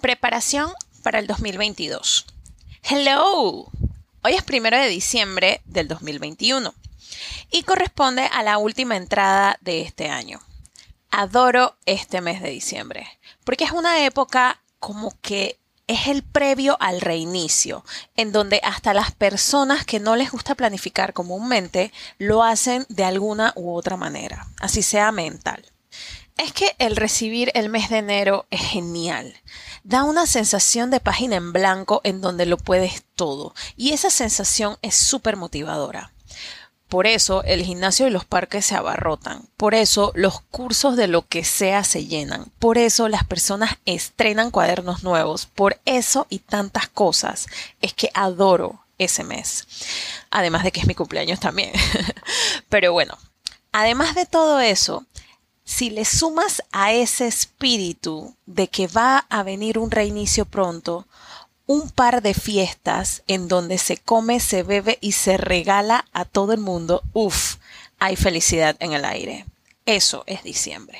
Preparación para el 2022. Hello. Hoy es primero de diciembre del 2021 y corresponde a la última entrada de este año. Adoro este mes de diciembre porque es una época como que es el previo al reinicio, en donde hasta las personas que no les gusta planificar comúnmente lo hacen de alguna u otra manera, así sea mental. Es que el recibir el mes de enero es genial. Da una sensación de página en blanco en donde lo puedes todo y esa sensación es súper motivadora. Por eso el gimnasio y los parques se abarrotan. Por eso los cursos de lo que sea se llenan. Por eso las personas estrenan cuadernos nuevos. Por eso y tantas cosas es que adoro ese mes. Además de que es mi cumpleaños también. Pero bueno, además de todo eso, si le sumas a ese espíritu de que va a venir un reinicio pronto, un par de fiestas en donde se come, se bebe y se regala a todo el mundo, uff, hay felicidad en el aire. Eso es diciembre.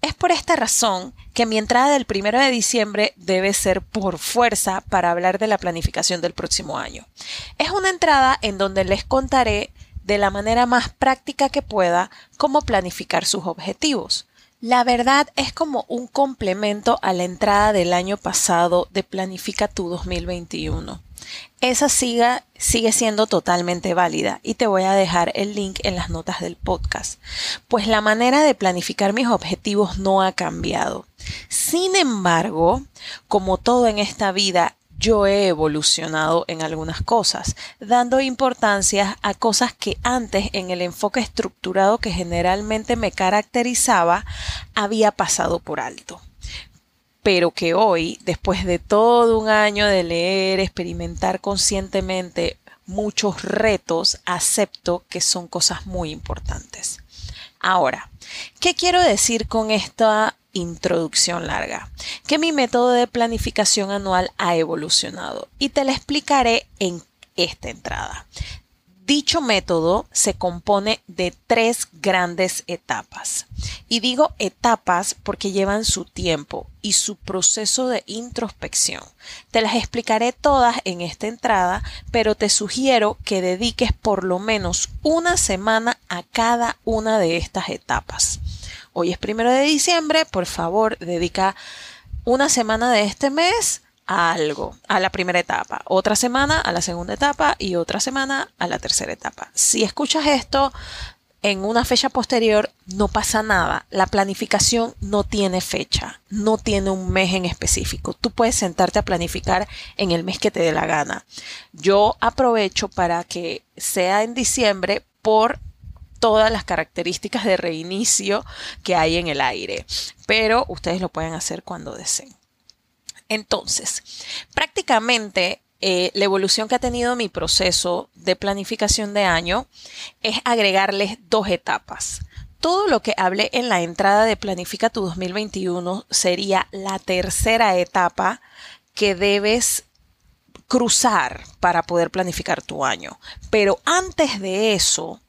Es por esta razón que mi entrada del primero de diciembre debe ser por fuerza para hablar de la planificación del próximo año. Es una entrada en donde les contaré de la manera más práctica que pueda cómo planificar sus objetivos. La verdad es como un complemento a la entrada del año pasado de Planifica tu 2021. Esa siga, sigue siendo totalmente válida y te voy a dejar el link en las notas del podcast, pues la manera de planificar mis objetivos no ha cambiado. Sin embargo, como todo en esta vida yo he evolucionado en algunas cosas, dando importancia a cosas que antes en el enfoque estructurado que generalmente me caracterizaba había pasado por alto pero que hoy, después de todo un año de leer, experimentar conscientemente muchos retos, acepto que son cosas muy importantes. Ahora, ¿qué quiero decir con esta introducción larga, que mi método de planificación anual ha evolucionado y te la explicaré en esta entrada. Dicho método se compone de tres grandes etapas. Y digo etapas porque llevan su tiempo y su proceso de introspección. Te las explicaré todas en esta entrada, pero te sugiero que dediques por lo menos una semana a cada una de estas etapas. Hoy es primero de diciembre, por favor, dedica una semana de este mes a algo, a la primera etapa, otra semana a la segunda etapa y otra semana a la tercera etapa. Si escuchas esto en una fecha posterior, no pasa nada. La planificación no tiene fecha, no tiene un mes en específico. Tú puedes sentarte a planificar en el mes que te dé la gana. Yo aprovecho para que sea en diciembre por todas las características de reinicio que hay en el aire, pero ustedes lo pueden hacer cuando deseen. Entonces, prácticamente eh, la evolución que ha tenido mi proceso de planificación de año es agregarles dos etapas. Todo lo que hablé en la entrada de Planifica tu 2021 sería la tercera etapa que debes cruzar para poder planificar tu año. Pero antes de eso,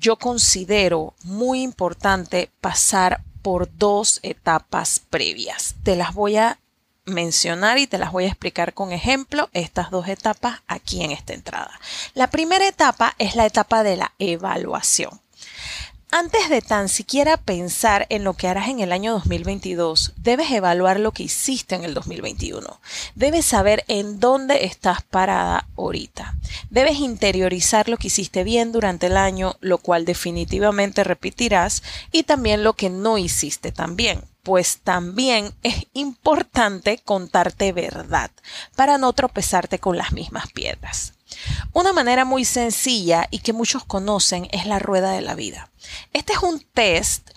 yo considero muy importante pasar por dos etapas previas. Te las voy a mencionar y te las voy a explicar con ejemplo estas dos etapas aquí en esta entrada. La primera etapa es la etapa de la evaluación. Antes de tan siquiera pensar en lo que harás en el año 2022, debes evaluar lo que hiciste en el 2021. Debes saber en dónde estás parada ahorita. Debes interiorizar lo que hiciste bien durante el año, lo cual definitivamente repetirás, y también lo que no hiciste tan bien pues también es importante contarte verdad para no tropezarte con las mismas piedras. Una manera muy sencilla y que muchos conocen es la rueda de la vida. Este es un test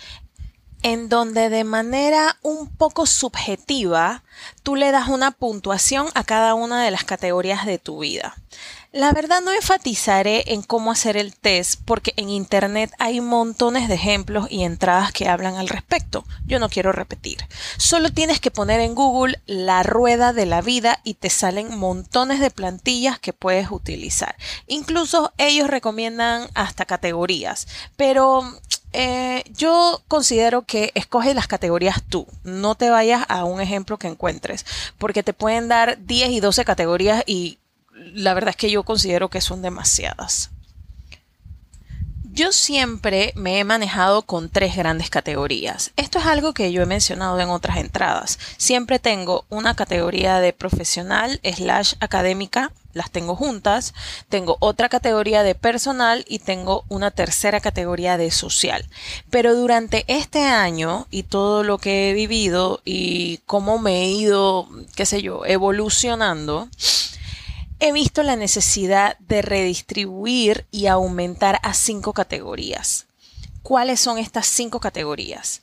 en donde de manera un poco subjetiva tú le das una puntuación a cada una de las categorías de tu vida. La verdad no enfatizaré en cómo hacer el test porque en internet hay montones de ejemplos y entradas que hablan al respecto. Yo no quiero repetir. Solo tienes que poner en Google la rueda de la vida y te salen montones de plantillas que puedes utilizar. Incluso ellos recomiendan hasta categorías, pero eh, yo considero que escoge las categorías tú, no te vayas a un ejemplo que encuentres, porque te pueden dar 10 y 12 categorías y la verdad es que yo considero que son demasiadas. Yo siempre me he manejado con tres grandes categorías. Esto es algo que yo he mencionado en otras entradas. Siempre tengo una categoría de profesional slash académica, las tengo juntas. Tengo otra categoría de personal y tengo una tercera categoría de social. Pero durante este año y todo lo que he vivido y cómo me he ido, qué sé yo, evolucionando, he visto la necesidad de redistribuir y aumentar a cinco categorías. ¿Cuáles son estas cinco categorías?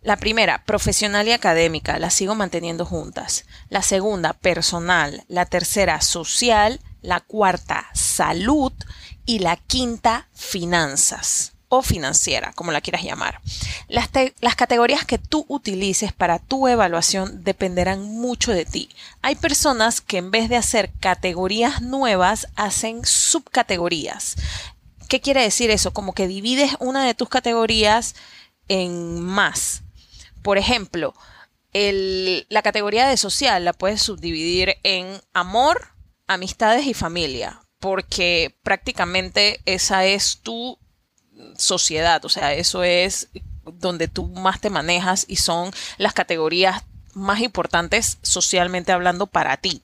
La primera, profesional y académica, la sigo manteniendo juntas. La segunda, personal. La tercera, social. La cuarta, salud. Y la quinta, finanzas o financiera, como la quieras llamar. Las, las, categorías que tú utilices para tu evaluación dependerán mucho de ti. Hay personas que en vez de hacer categorías nuevas, hacen subcategorías. ¿Qué quiere decir eso? Como que divides una de tus categorías en más. Por ejemplo, el, la categoría de social la puedes subdividir en amor, amistades y familia, porque prácticamente esa es tu sociedad, o sea, eso es donde tú más te manejas y son las categorías más importantes socialmente hablando para ti.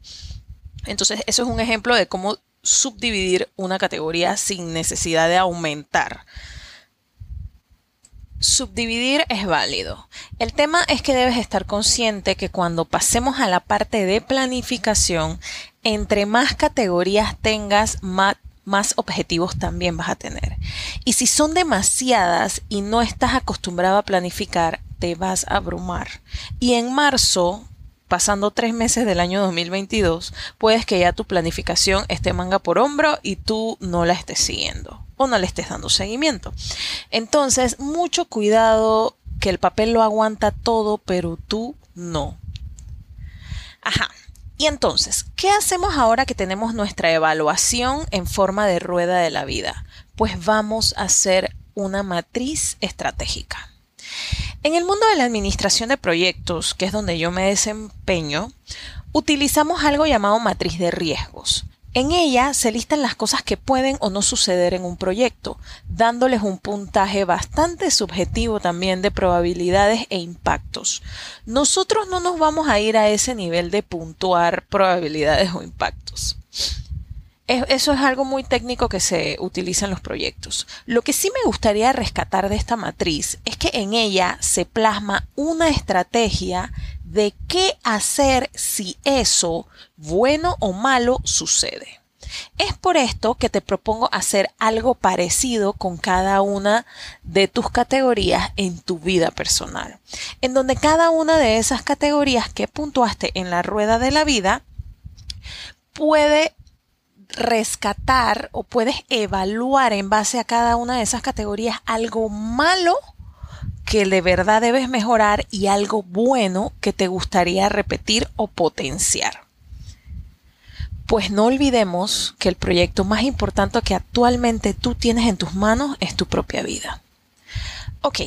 Entonces, eso es un ejemplo de cómo subdividir una categoría sin necesidad de aumentar. Subdividir es válido. El tema es que debes estar consciente que cuando pasemos a la parte de planificación, entre más categorías tengas, más, más objetivos también vas a tener. Y si son demasiadas y no estás acostumbrado a planificar, te vas a abrumar. Y en marzo, pasando tres meses del año 2022, puedes que ya tu planificación esté manga por hombro y tú no la estés siguiendo o no le estés dando seguimiento. Entonces, mucho cuidado que el papel lo aguanta todo, pero tú no. Ajá. Y entonces, ¿qué hacemos ahora que tenemos nuestra evaluación en forma de rueda de la vida? Pues vamos a hacer una matriz estratégica. En el mundo de la administración de proyectos, que es donde yo me desempeño, utilizamos algo llamado matriz de riesgos. En ella se listan las cosas que pueden o no suceder en un proyecto, dándoles un puntaje bastante subjetivo también de probabilidades e impactos. Nosotros no nos vamos a ir a ese nivel de puntuar probabilidades o impactos. Eso es algo muy técnico que se utiliza en los proyectos. Lo que sí me gustaría rescatar de esta matriz es que en ella se plasma una estrategia de qué hacer si eso, bueno o malo, sucede. Es por esto que te propongo hacer algo parecido con cada una de tus categorías en tu vida personal, en donde cada una de esas categorías que puntuaste en la rueda de la vida puede rescatar o puedes evaluar en base a cada una de esas categorías algo malo que de verdad debes mejorar y algo bueno que te gustaría repetir o potenciar. Pues no olvidemos que el proyecto más importante que actualmente tú tienes en tus manos es tu propia vida. Ok,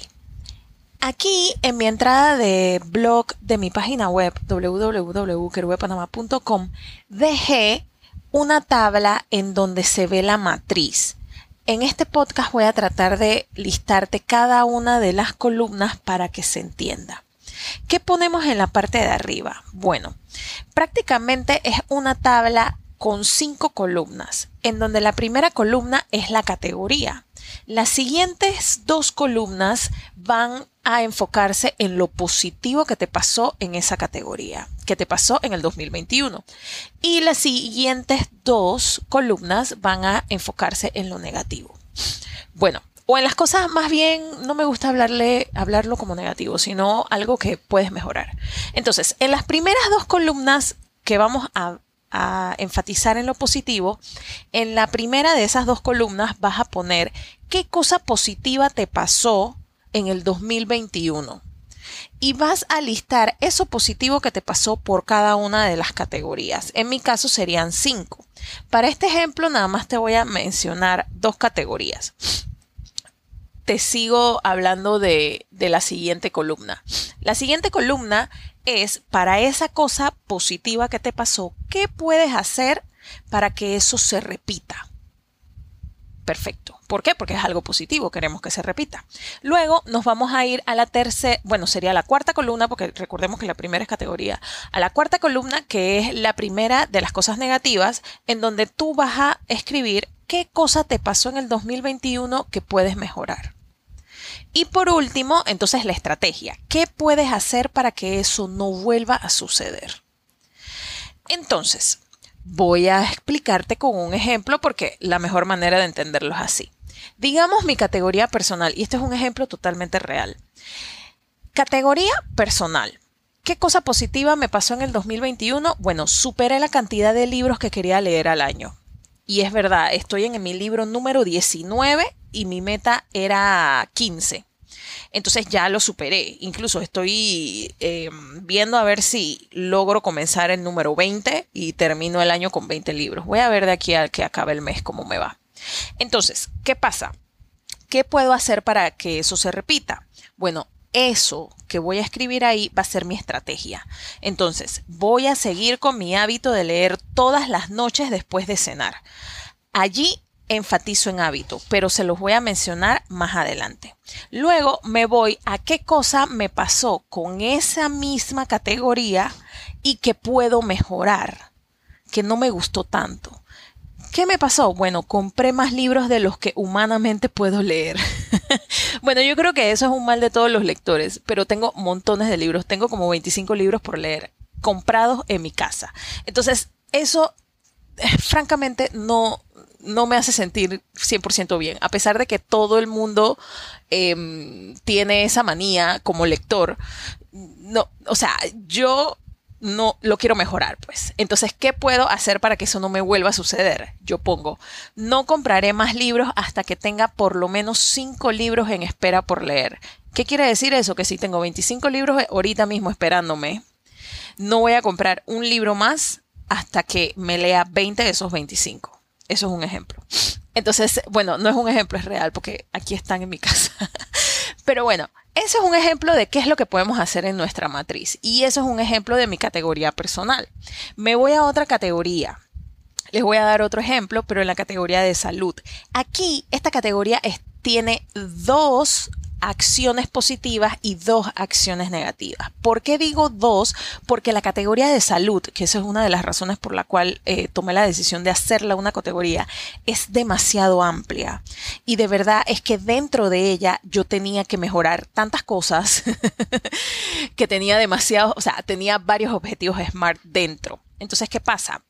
aquí en mi entrada de blog de mi página web www.querubepanama.com dejé una tabla en donde se ve la matriz en este podcast voy a tratar de listarte cada una de las columnas para que se entienda. ¿Qué ponemos en la parte de arriba? Bueno, prácticamente es una tabla con cinco columnas, en donde la primera columna es la categoría. Las siguientes dos columnas van a enfocarse en lo positivo que te pasó en esa categoría, que te pasó en el 2021. Y las siguientes dos columnas van a enfocarse en lo negativo. Bueno, o en las cosas más bien no me gusta hablarle hablarlo como negativo, sino algo que puedes mejorar. Entonces, en las primeras dos columnas que vamos a a enfatizar en lo positivo, en la primera de esas dos columnas vas a poner qué cosa positiva te pasó en el 2021. Y vas a listar eso positivo que te pasó por cada una de las categorías. En mi caso serían cinco. Para este ejemplo nada más te voy a mencionar dos categorías. te sigo hablando de, de la siguiente columna. La siguiente columna es para esa cosa positiva que te pasó, ¿qué puedes hacer para que eso se repita? Perfecto. ¿Por qué? Porque es algo positivo, queremos que se repita. Luego nos vamos a ir a la tercera, bueno, sería la cuarta columna, porque recordemos que la primera es categoría, a la cuarta columna, que es la primera de las cosas negativas, en donde tú vas a escribir qué cosa te pasó en el 2021 que puedes mejorar. Y por último, entonces la estrategia. ¿Qué puedes hacer para que eso no vuelva a suceder? Entonces, voy a explicarte con un ejemplo porque la mejor manera de entenderlo es así. Digamos mi categoría personal, y este es un ejemplo totalmente real. Categoría personal. ¿Qué cosa positiva me pasó en el 2021? Bueno, superé la cantidad de libros que quería leer al año. Y es verdad, estoy en mi libro número 19 y mi meta era 15. Entonces ya lo superé. Incluso estoy em, viendo a ver si logro comenzar el número 20 y termino el año con 20 libros. Voy a ver de aquí al que acabe el mes cómo me va. Entonces, ¿qué pasa? ¿Qué puedo hacer para que eso se repita? Bueno, eso que voy a escribir ahí va a ser mi estrategia. Entonces, voy a seguir con mi hábito de leer todas las noches después de cenar. Allí enfatizo en hábito, pero se los voy a mencionar más adelante. Luego me voy a qué cosa me pasó con esa misma categoría y que puedo mejorar, que no me gustó tanto. ¿Qué me pasó? Bueno, compré más libros de los que humanamente puedo leer. bueno, yo creo que eso es un mal de todos los lectores, pero tengo montones de libros, tengo como 25 libros por leer comprados en mi casa. Entonces, eso eh, francamente no, no me hace sentir 100% bien, a pesar de que todo el mundo em, tiene esa manía como lector. No, o sea, yo no lo quiero mejorar, pues. Entonces, ¿qué puedo hacer para que eso no me vuelva a suceder? Yo pongo, no compraré más libros hasta que tenga por lo menos 5 libros en espera por leer. ¿Qué quiere decir eso? Que si tengo 25 libros ahorita mismo esperándome, no voy a comprar un libro más hasta que me lea 20 de esos 25. Eso es un ejemplo. Entonces, bueno, no es un ejemplo, es real, porque aquí están en mi casa. Pero bueno, ese es un ejemplo de qué es lo que podemos hacer en nuestra matriz. Y eso es un ejemplo de mi categoría personal. Me voy a otra categoría. Les voy a dar otro ejemplo, pero en la categoría de salud. Aquí, esta categoría tiene dos acciones positivas y dos acciones negativas. ¿Por qué digo dos? Porque la categoría de salud, que esa es una de las razones por la cual eh, tomé la decisión de hacerla una categoría, es demasiado amplia. Y de verdad es que dentro de ella yo tenía que mejorar tantas cosas que tenía demasiado, o sea, tenía varios objetivos SMART dentro. Entonces, ¿qué pasa?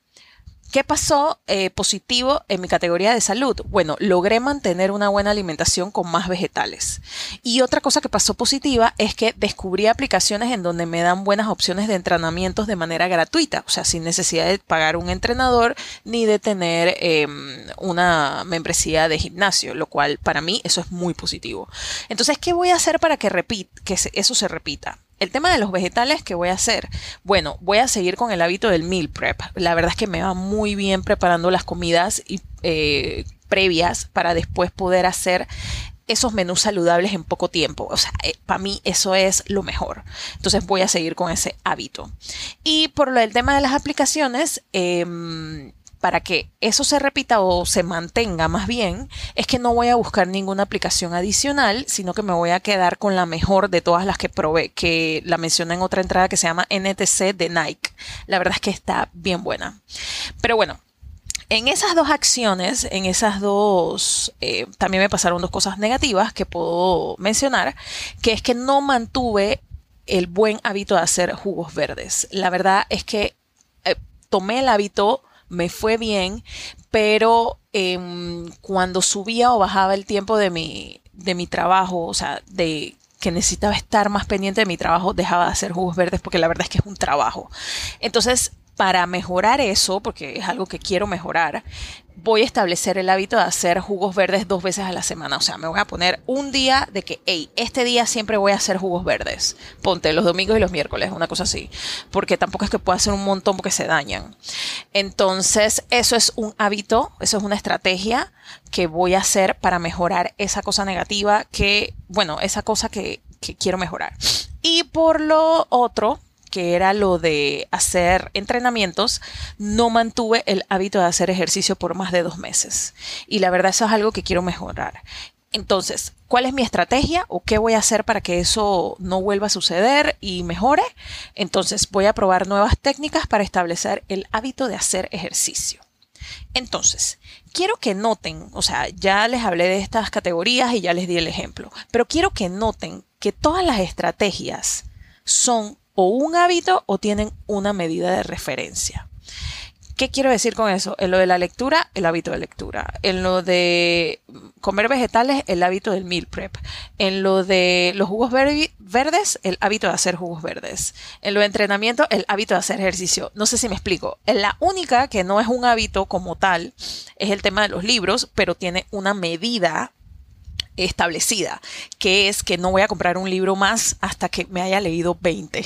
¿Qué pasó eh, positivo en mi categoría de salud? Bueno, logré mantener una buena alimentación con más vegetales. Y otra cosa que pasó positiva es que descubrí aplicaciones en donde me dan buenas opciones de entrenamientos de manera gratuita, o sea, sin necesidad de pagar un entrenador ni de tener em, una membresía de gimnasio, lo cual para mí eso es muy positivo. Entonces, ¿qué voy a hacer para que, que eso se repita? El tema de los vegetales, ¿qué voy a hacer? Bueno, voy a seguir con el hábito del meal prep. La verdad es que me va muy bien preparando las comidas y, eh, previas para después poder hacer esos menús saludables en poco tiempo. O sea, eh, para mí eso es lo mejor. Entonces voy a seguir con ese hábito. Y por lo del tema de las aplicaciones, eh, para que eso se repita o se mantenga más bien, es que no voy a buscar ninguna aplicación adicional, sino que me voy a quedar con la mejor de todas las que probé, que la mencioné en otra entrada que se llama NTC de Nike. La verdad es que está bien buena. Pero bueno, en esas dos acciones, en esas dos, eh, también me pasaron dos cosas negativas que puedo mencionar, que es que no mantuve el buen hábito de hacer jugos verdes. La verdad es que eh, tomé el hábito me fue bien, pero em, cuando subía o bajaba el tiempo de mi, de mi trabajo, o sea, de que necesitaba estar más pendiente de mi trabajo, dejaba de hacer jugos verdes porque la verdad es que es un trabajo. Entonces, para mejorar eso, porque es algo que quiero mejorar, voy a establecer el hábito de hacer jugos verdes dos veces a la semana. O sea, me voy a poner un día de que, hey, este día siempre voy a hacer jugos verdes. Ponte los domingos y los miércoles, una cosa así. Porque tampoco es que pueda hacer un montón porque se dañan. Entonces, eso es un hábito, eso es una estrategia que voy a hacer para mejorar esa cosa negativa que, bueno, esa cosa que, que quiero mejorar. Y por lo otro, que era lo de hacer entrenamientos, no mantuve el hábito de hacer ejercicio por más de dos meses. Y la verdad eso es algo que quiero mejorar. Entonces, ¿cuál es mi estrategia o qué voy a hacer para que eso no vuelva a suceder y mejore? Entonces, voy a probar nuevas técnicas para establecer el hábito de hacer ejercicio. Entonces, quiero que noten, o sea, ya les hablé de estas categorías y ya les di el ejemplo, pero quiero que noten que todas las estrategias son o un hábito o tienen una medida de referencia. ¿Qué quiero decir con eso? En lo de la lectura, el hábito de lectura. En lo de comer vegetales, el hábito del meal prep. En lo de los jugos verdes, el hábito de hacer jugos verdes. En lo de entrenamiento, el hábito de hacer ejercicio. No sé si me explico. La única que no es un hábito como tal es el tema de los libros, pero tiene una medida establecida, que es que no voy a comprar un libro más hasta que me haya leído 20.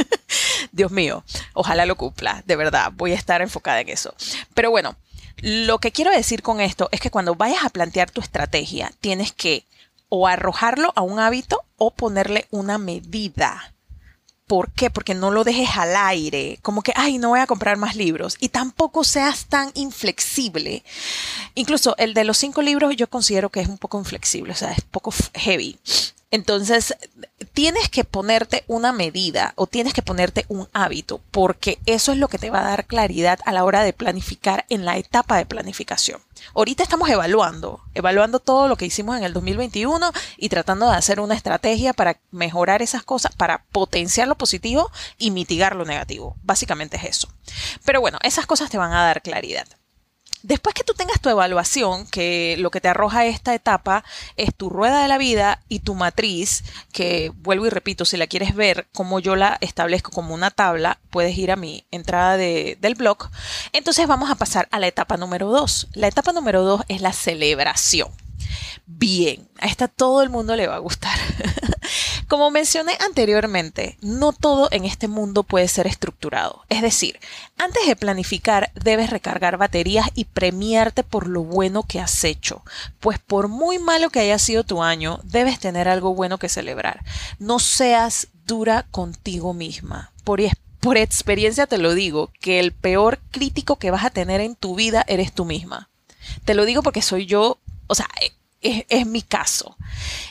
Dios mío, ojalá lo cumpla, de verdad, voy a estar enfocada en eso. Pero bueno, lo que quiero decir con esto es que cuando vayas a plantear tu estrategia, tienes que o arrojarlo a un hábito o ponerle una medida. ¿Por qué? Porque no lo dejes al aire, como que, ay, no voy a comprar más libros. Y tampoco seas tan inflexible. Incluso el de los cinco libros yo considero que es un poco inflexible, o sea, es poco heavy. Entonces, tienes que ponerte una medida o tienes que ponerte un hábito, porque eso es lo que te va a dar claridad a la hora de planificar en la etapa de planificación. Ahorita estamos evaluando, evaluando todo lo que hicimos en el 2021 y tratando de hacer una estrategia para mejorar esas cosas, para potenciar lo positivo y mitigar lo negativo. Básicamente es eso. Pero bueno, esas cosas te van a dar claridad. Después que tú tengas tu evaluación, que lo que te arroja esta etapa es tu rueda de la vida y tu matriz, que vuelvo y repito, si la quieres ver como yo la establezco como una tabla, puedes ir a mi entrada del blog. Entonces vamos a pasar a la etapa número dos. La etapa número dos es la celebración. Bien, a esta todo el mundo le va a gustar. Como mencioné anteriormente, no todo en este mundo puede ser estructurado. Es decir, antes de planificar debes recargar baterías y premiarte por lo bueno que has hecho, pues por muy malo que haya sido tu año, debes tener algo bueno que celebrar. No seas dura contigo misma. Por, por experiencia te lo digo, que el peor crítico que vas a tener en tu vida eres tú misma. Te lo digo porque soy yo, o sea, es, mi caso.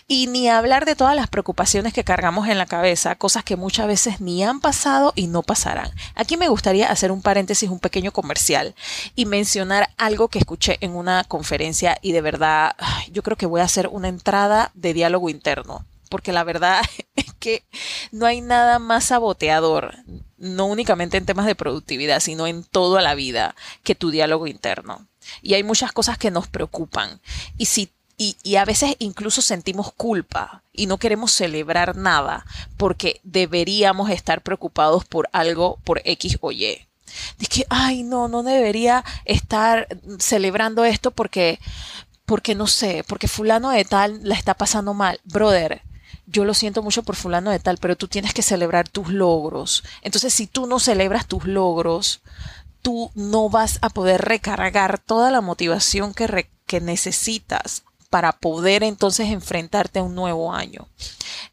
Y ni hablar de todas las preocupaciones que cargamos en la cabeza, cosas que muchas veces ni han pasado y no pasarán. Aquí me gustaría hacer un paréntesis, un pequeño comercial y mencionar algo que escuché en una conferencia y de verdad yo creo que voy a hacer una entrada de diálogo interno. Porque la verdad es que no hay nada más saboteador, no únicamente en temas de productividad, sino en toda la vida, que tu diálogo interno. Y hay muchas cosas que nos preocupan. Y si y, a veces incluso sentimos culpa y no queremos celebrar nada porque deberíamos estar preocupados por algo, por X o Y. Dice que, ay, no, no debería estar celebrando esto porque, porque no sé, porque fulano de tal la está pasando mal. Brother, yo lo siento mucho por fulano de tal, pero tú tienes que celebrar tus logros. Entonces, si tú no celebras tus logros, tú no vas a poder recargar toda la motivación que, que necesitas para poder entonces enfrentarte a un nuevo año.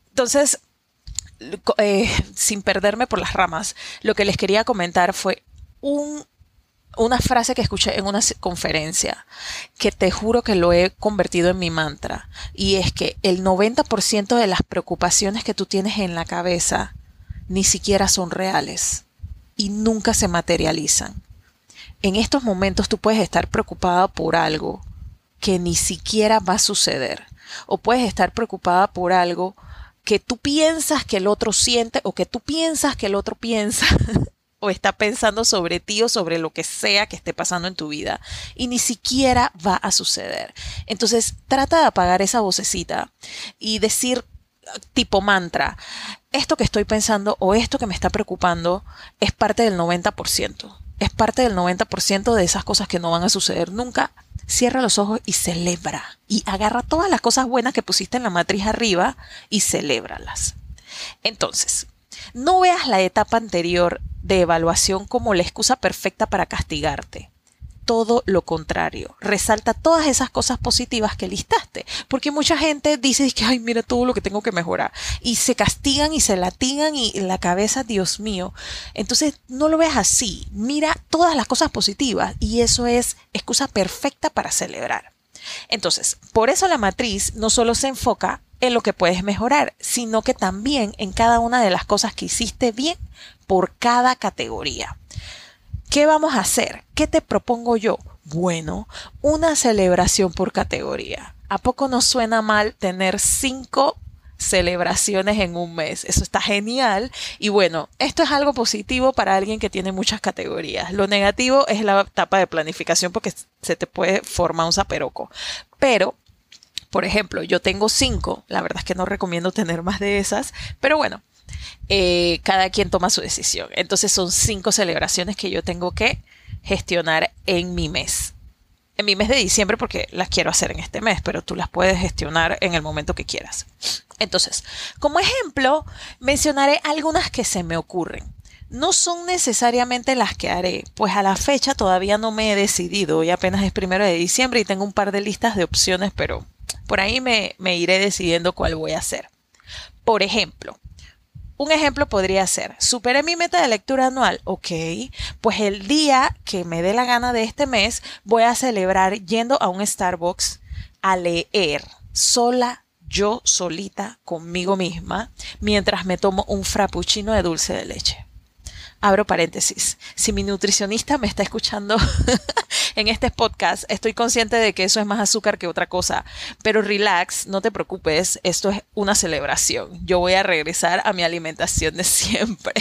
Entonces, eh, sin perderme por las ramas, lo que les quería comentar fue una frase que escuché en una conferencia que te juro que lo he convertido en mi mantra y es que el 90% de las preocupaciones que tú tienes en la cabeza ni siquiera son reales y nunca se materializan. En estos momentos tú puedes estar preocupada por algo que ni siquiera va a suceder. O puedes estar preocupada por algo que tú piensas que el otro siente o que tú piensas que el otro piensa o está pensando sobre ti o sobre lo que sea que esté pasando en tu vida y ni siquiera va a suceder. Entonces trata de apagar esa vocecita y decir tipo mantra, esto que estoy pensando o esto que me está preocupando es parte del 90% es parte del 90% de esas cosas que no van a suceder nunca. Cierra los ojos y celebra. Y agarra todas las cosas buenas que pusiste en la matriz arriba y celébralas. Entonces, no veas la etapa anterior de evaluación como la excusa perfecta para castigarte todo lo contrario. Resalta todas esas cosas positivas que listaste. Porque mucha gente dice que, ay, mira todo lo que tengo que mejorar. Y se castigan y se latigan y la cabeza, Dios mío. Entonces, no lo veas así. Mira todas las cosas positivas y eso es excusa perfecta para celebrar. Entonces, por eso la matriz no solo se enfoca en lo que puedes mejorar, sino que también en cada una de las cosas que hiciste bien por cada categoría. ¿Qué vamos a hacer? ¿Qué te propongo yo? Bueno, una celebración por categoría. ¿A poco nos suena mal tener cinco celebraciones en un mes. Eso está genial. Y bueno, esto es algo positivo para alguien que tiene muchas categorías. Lo negativo es la etapa de planificación porque se te puede formar un zaperoco. Pero, por ejemplo, yo tengo cinco. La verdad es que no recomiendo tener más de esas. Pero bueno, eh, cada quien toma su decisión. Entonces son cinco celebraciones que yo tengo que gestionar en mi mes. En mi mes de diciembre porque las quiero hacer en este mes, pero tú las puedes gestionar en el momento que quieras. Entonces, como ejemplo, mencionaré algunas que se me ocurren. No son necesariamente las que haré, pues a la fecha todavía no me he decidido y apenas es primero de diciembre y tengo un par de listas de opciones, pero por ahí me iré decidiendo cuál voy a hacer. Por ejemplo, un ejemplo podría ser, superé mi meta de lectura anual, ok, pues el día que me dé la gana de este mes voy a celebrar yendo a un Starbucks a leer sola, yo solita, conmigo misma, mientras me tomo un frappuccino de dulce de leche abro paréntesis, si mi nutricionista me está escuchando en este podcast, estoy consciente de que eso es más azúcar que otra cosa, pero relax, no te preocupes, esto es una celebración. Yo voy a regresar a mi alimentación de siempre.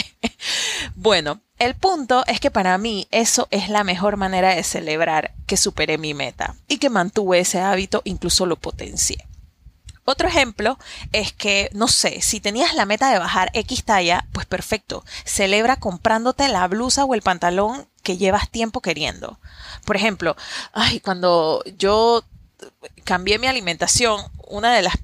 bueno, el punto es que para mí eso es la mejor manera de celebrar que superé mi meta y que mantuve ese hábito, incluso lo potencié. Otro ejemplo es que, no sé, si tenías la meta de bajar X talla, pues perfecto, celebra comprándote la blusa o el pantalón que llevas tiempo queriendo. Por ejemplo, ay, cuando yo cambié mi alimentación, una de las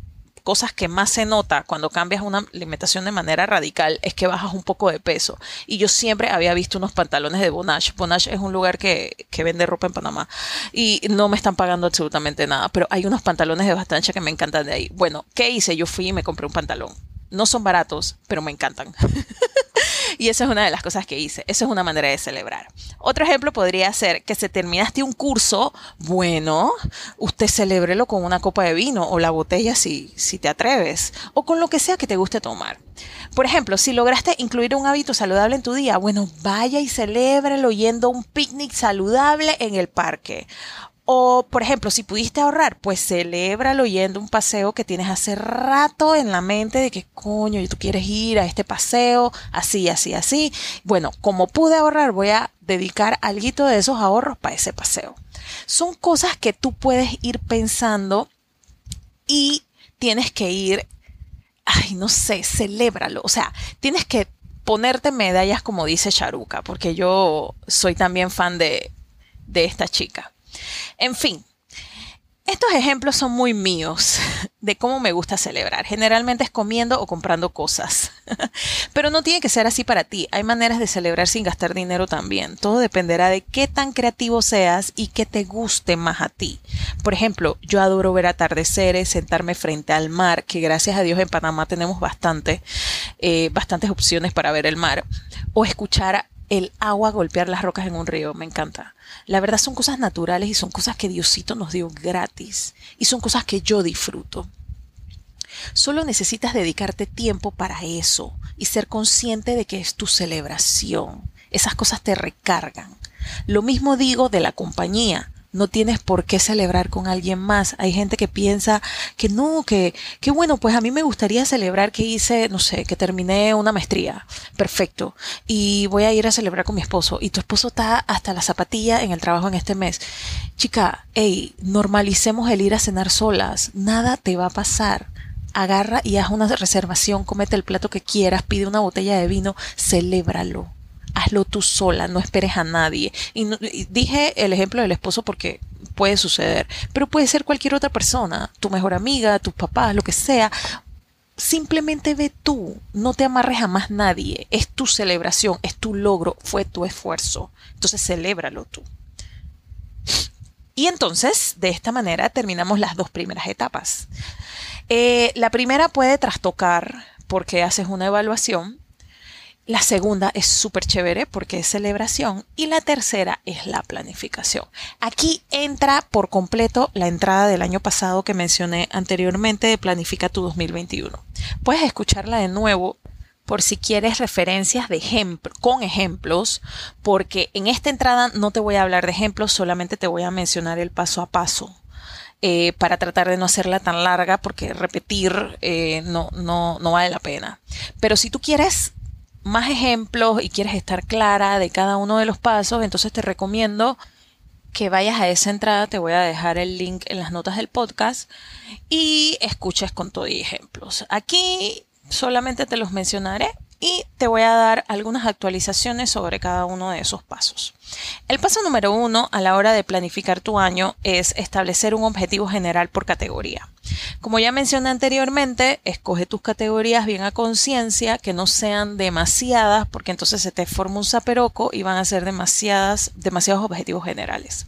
cosas que más se nota cuando cambias una alimentación de manera radical es que bajas un poco de peso. Y yo siempre había visto unos pantalones de Bonage. Bonage es un lugar que, que vende ropa en Panamá y no me están pagando absolutamente nada, pero hay unos pantalones de bastancha que me encantan de ahí. Bueno, ¿qué hice? Yo fui y me compré un pantalón. No son baratos, pero me encantan. Y esa es una de las cosas que hice. Eso es una manera de celebrar. Otro ejemplo podría ser que se terminaste un curso, bueno, usted celébrelo con una copa de vino o la botella si, si te atreves, o con lo que sea que te guste tomar. Por ejemplo, si lograste incluir un hábito saludable en tu día, bueno, vaya y celébrelo yendo a un picnic saludable en el parque. O, por ejemplo, si pudiste ahorrar, pues celébralo yendo un paseo que tienes hace rato en la mente de que coño, tú quieres ir a este paseo, así, así, así. Bueno, como pude ahorrar, voy a dedicar algo de esos ahorros para ese paseo. Son cosas que tú puedes ir pensando y tienes que ir, ay, no sé, celébralo. O sea, tienes que ponerte medallas como dice Charuca, porque yo soy también fan de, de esta chica. En fin, estos ejemplos son muy míos de cómo me gusta celebrar. Generalmente es comiendo o comprando cosas. Pero no tiene que ser así para ti. Hay maneras de celebrar sin gastar dinero también. Todo dependerá de qué tan creativo seas y qué te guste más a ti. Por ejemplo, yo adoro ver atardeceres, sentarme frente al mar, que gracias a Dios en Panamá tenemos eh, bastantes opciones para ver el mar. O escuchar el agua golpear las rocas en un río, me encanta. La verdad son cosas naturales y son cosas que Diosito nos dio gratis y son cosas que yo disfruto. Solo necesitas dedicarte tiempo para eso y ser consciente de que es tu celebración. Esas cosas te recargan. Lo mismo digo de la compañía no tienes por qué celebrar con alguien más. Hay gente que piensa que no, que, que bueno, pues a mí me gustaría celebrar que hice, no sé, que terminé una maestría. Perfecto. Y voy a ir a celebrar con mi esposo. Y tu esposo está hasta la zapatilla en el trabajo en este mes. Chica, hey, normalicemos el ir a cenar solas. Nada te va a pasar. Agarra y haz una reservación, comete el plato que quieras, pide una botella de vino, celébralo hazlo tú sola, no esperes a nadie. Y, dije el ejemplo del esposo porque puede suceder, pero puede ser cualquier otra persona, tu mejor amiga, tus papás, lo que sea. Simplemente ve tú, no te amarres a más nadie, es tu celebración, es tu logro, fue tu esfuerzo. Entonces celébralo tú. Y entonces, de esta manera, terminamos las dos primeras etapas. Eh, la primera puede trastocar porque haces una evaluación. La segunda es súper chévere porque es celebración. Y la tercera es la planificación. Aquí entra por completo la entrada del año pasado que mencioné anteriormente de Planifica tu 2021. Puedes escucharla de nuevo por si quieres referencias de con ejemplos, porque en esta entrada no te voy a hablar de ejemplos, solamente te voy a mencionar el paso a paso. Eh, para tratar de no hacerla tan larga porque repetir eh, no, no, no vale la pena. Pero si tú quieres más ejemplos y quieres estar clara de cada uno de los pasos, entonces te recomiendo que vayas a esa entrada, te voy a dejar el link en las notas del podcast y escuches con todo y ejemplos. Aquí solamente te los mencionaré y te voy a dar algunas actualizaciones sobre cada uno de esos pasos. El paso número uno a la hora de planificar tu año es establecer un objetivo general por categoría. Como ya mencioné anteriormente, escoge tus categorías bien a conciencia, que no sean demasiadas, porque entonces se te forma un zaperoco y van a ser demasiadas, demasiados objetivos generales.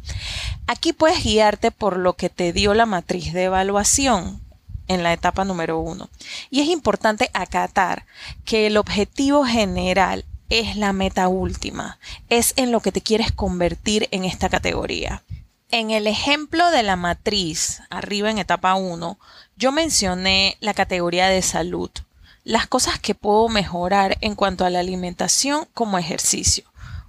Aquí puedes guiarte por lo que te dio la matriz de evaluación, en la etapa número uno. Y es importante acatar que el objetivo general es la meta última, es en lo que te quieres convertir en esta categoría. En el ejemplo de la matriz, arriba en etapa 1, yo mencioné la categoría de salud, las cosas que puedo mejorar en cuanto a la alimentación como ejercicio.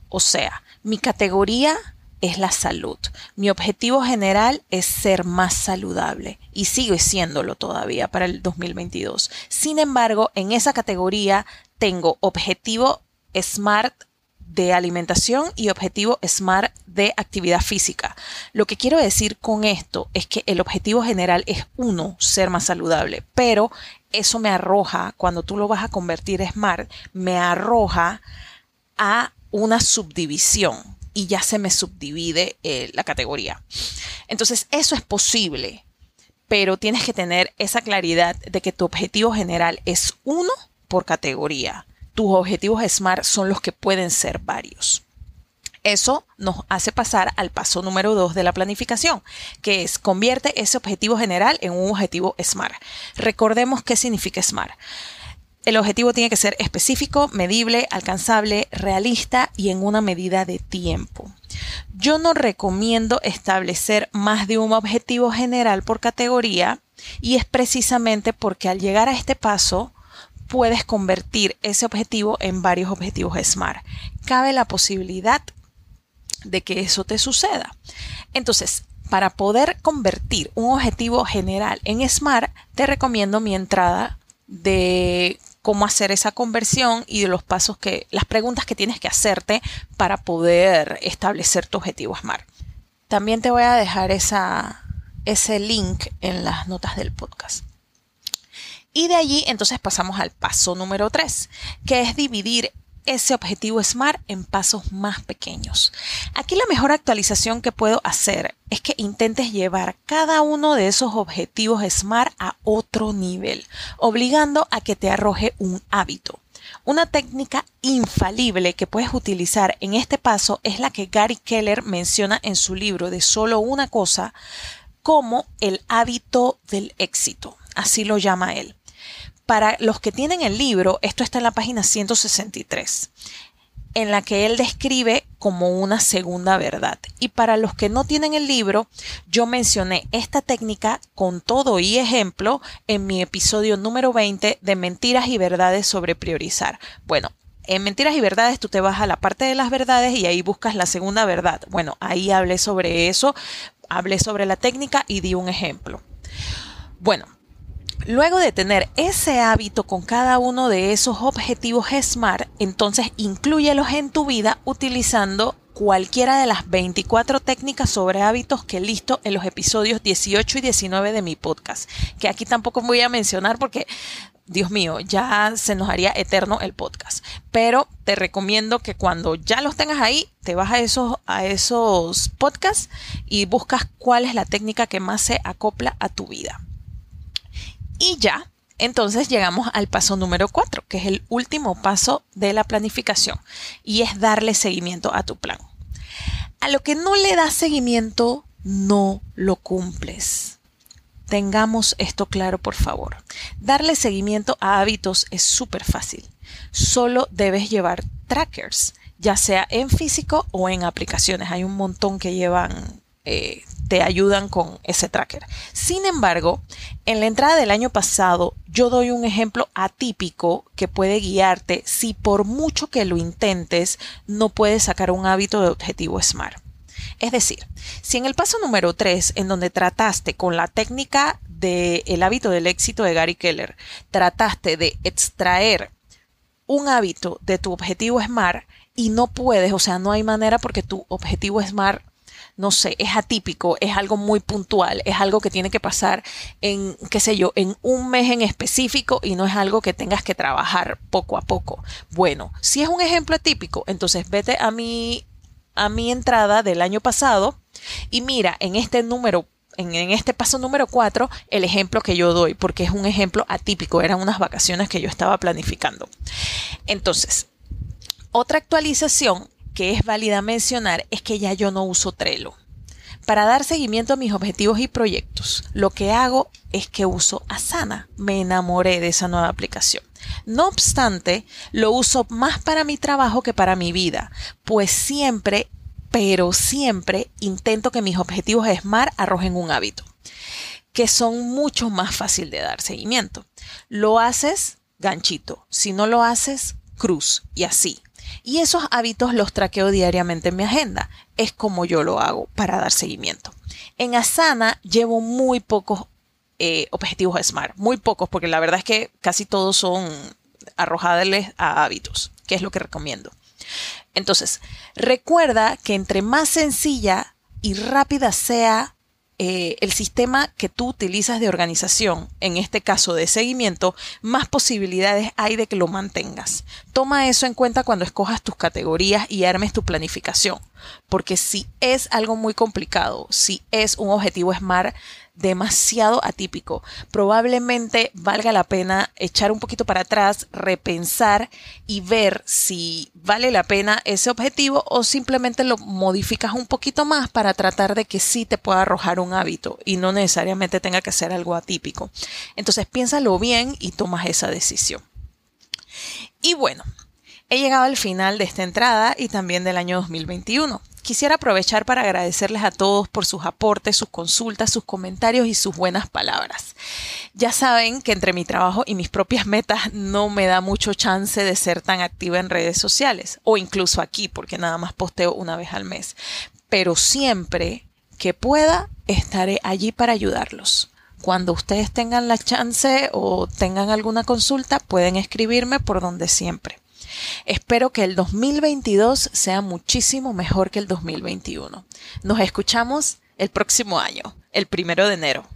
O sea, mi categoría es la salud. Mi objetivo general es ser más saludable y sigo siéndolo todavía para el 2022. Sin embargo, en esa categoría tengo objetivo SMART de alimentación y objetivo SMART de actividad física. Lo que quiero decir con esto es que el objetivo general es uno, ser más saludable, pero eso me arroja, cuando tú lo vas a convertir SMART, me arroja a una subdivisión y ya se me subdivide eh, la categoría. Entonces, eso es posible, pero tienes que tener esa claridad de que tu objetivo general es uno por categoría. Tus objetivos SMART son los que pueden ser varios. Eso nos hace pasar al paso número dos de la planificación, que es convierte ese objetivo general en un objetivo SMART. Recordemos qué significa SMART. El objetivo tiene que ser específico, medible, alcanzable, realista y en una medida de tiempo. Yo no recomiendo establecer más de un objetivo general por categoría y es precisamente porque al llegar a este paso puedes convertir ese objetivo en varios objetivos SMART. Cabe la posibilidad de que eso te suceda. Entonces, para poder convertir un objetivo general en SMART, te recomiendo mi entrada de cómo hacer esa conversión y de los pasos que, las preguntas que tienes que hacerte para poder establecer tu objetivo SMART. También te voy a dejar esa, ese link en las notas del podcast. Y de allí entonces pasamos al paso número 3, que es dividir ese objetivo SMART en pasos más pequeños. Aquí la mejor actualización que puedo hacer es que intentes llevar cada uno de esos objetivos SMART a otro nivel, obligando a que te arroje un hábito. Una técnica infalible que puedes utilizar en este paso es la que Gary Keller menciona en su libro de solo una cosa como el hábito del éxito. Así lo llama él. Para los que tienen el libro, esto está en la página 163, en la que él describe como una segunda verdad. Y para los que no tienen el libro, yo mencioné esta técnica con todo y ejemplo en mi episodio número 20 de Mentiras y Verdades sobre priorizar. Bueno, en Mentiras y Verdades tú te vas a la parte de las verdades y ahí buscas la segunda verdad. Bueno, ahí hablé sobre eso, hablé sobre la técnica y di un ejemplo. Bueno, Luego de tener ese hábito con cada uno de esos objetivos SMART, entonces incluyelos en tu vida utilizando cualquiera de las 24 técnicas sobre hábitos que listo en los episodios 18 y 19 de mi podcast, que aquí tampoco voy a mencionar porque Dios mío, ya se nos haría eterno el podcast. Pero te recomiendo que cuando ya los tengas ahí, te vas a esos, a esos podcasts y buscas cuál es la técnica que más se acopla a tu vida. Y ya, entonces llegamos al paso número 4, que es el último paso de la planificación, y es darle seguimiento a tu plan. A lo que no le das seguimiento, no lo cumples. Tengamos esto claro, por favor. Darle seguimiento a hábitos es súper fácil. Solo debes llevar trackers, ya sea en físico o en aplicaciones. Hay un montón que llevan, eh, te ayudan con ese tracker. Sin embargo, en la entrada del año pasado, yo doy un ejemplo atípico que puede guiarte si por mucho que lo intentes, no puedes sacar un hábito de objetivo SMART. Es decir, si en el paso número 3, en donde trataste con la técnica del hábito del éxito de Gary Keller, trataste de extraer un hábito de tu objetivo SMART y no puedes, o sea, no hay manera porque tu objetivo SMART no sé, es atípico, es algo muy puntual, es algo que tiene que pasar en, qué sé yo, en un mes en específico y no es algo que tengas que trabajar poco a poco. Bueno, si es un ejemplo atípico, entonces vete a mi a mi entrada del año pasado y mira en este número en, este paso número 4 el ejemplo que yo doy, porque es un ejemplo atípico, eran unas vacaciones que yo estaba planificando. Entonces, otra actualización que es válida mencionar es que ya yo no uso Trello. Para dar seguimiento a mis objetivos y proyectos, lo que hago es que uso Asana. Me enamoré de esa nueva aplicación. No obstante, lo uso más para mi trabajo que para mi vida, pues siempre, pero siempre intento que mis objetivos SMART arrojen un hábito, que son mucho más fácil de dar seguimiento. Lo haces, ganchito. Si no lo haces, cruz. Y así. Y esos hábitos los traqueo diariamente en mi agenda. Es como yo lo hago para dar seguimiento. En Asana llevo muy pocos eh, objetivos SMART, muy pocos, porque la verdad es que casi todos son arrojables a hábitos, que es lo que recomiendo. Entonces, recuerda que entre más sencilla y rápida sea eh, el sistema que tú utilizas de organización, en este caso de seguimiento, más posibilidades hay de que lo mantengas. Toma eso en cuenta cuando escojas tus categorías y armes tu planificación, porque si es algo muy complicado, si es un objetivo SMART, demasiado atípico. Probablemente valga la pena echar un poquito para atrás, repensar y ver si vale la pena ese objetivo o simplemente lo modificas un poquito más para tratar de que sí te pueda arrojar un hábito y no necesariamente tenga que ser algo atípico. Entonces piénsalo bien y tomas esa decisión. Y bueno, he llegado al final de esta entrada y también del año 2021. Quisiera aprovechar para agradecerles a todos por sus aportes, sus consultas, sus comentarios y sus buenas palabras. Ya saben que entre mi trabajo y mis propias metas no me da mucho chance de ser tan activa en redes sociales o incluso aquí porque nada más posteo una vez al mes. Pero siempre que pueda estaré allí para ayudarlos. Cuando ustedes tengan la chance o tengan alguna consulta pueden escribirme por donde siempre. Espero que el 2022 sea muchísimo mejor que el 2021. Nos escuchamos el próximo año, el primero de enero.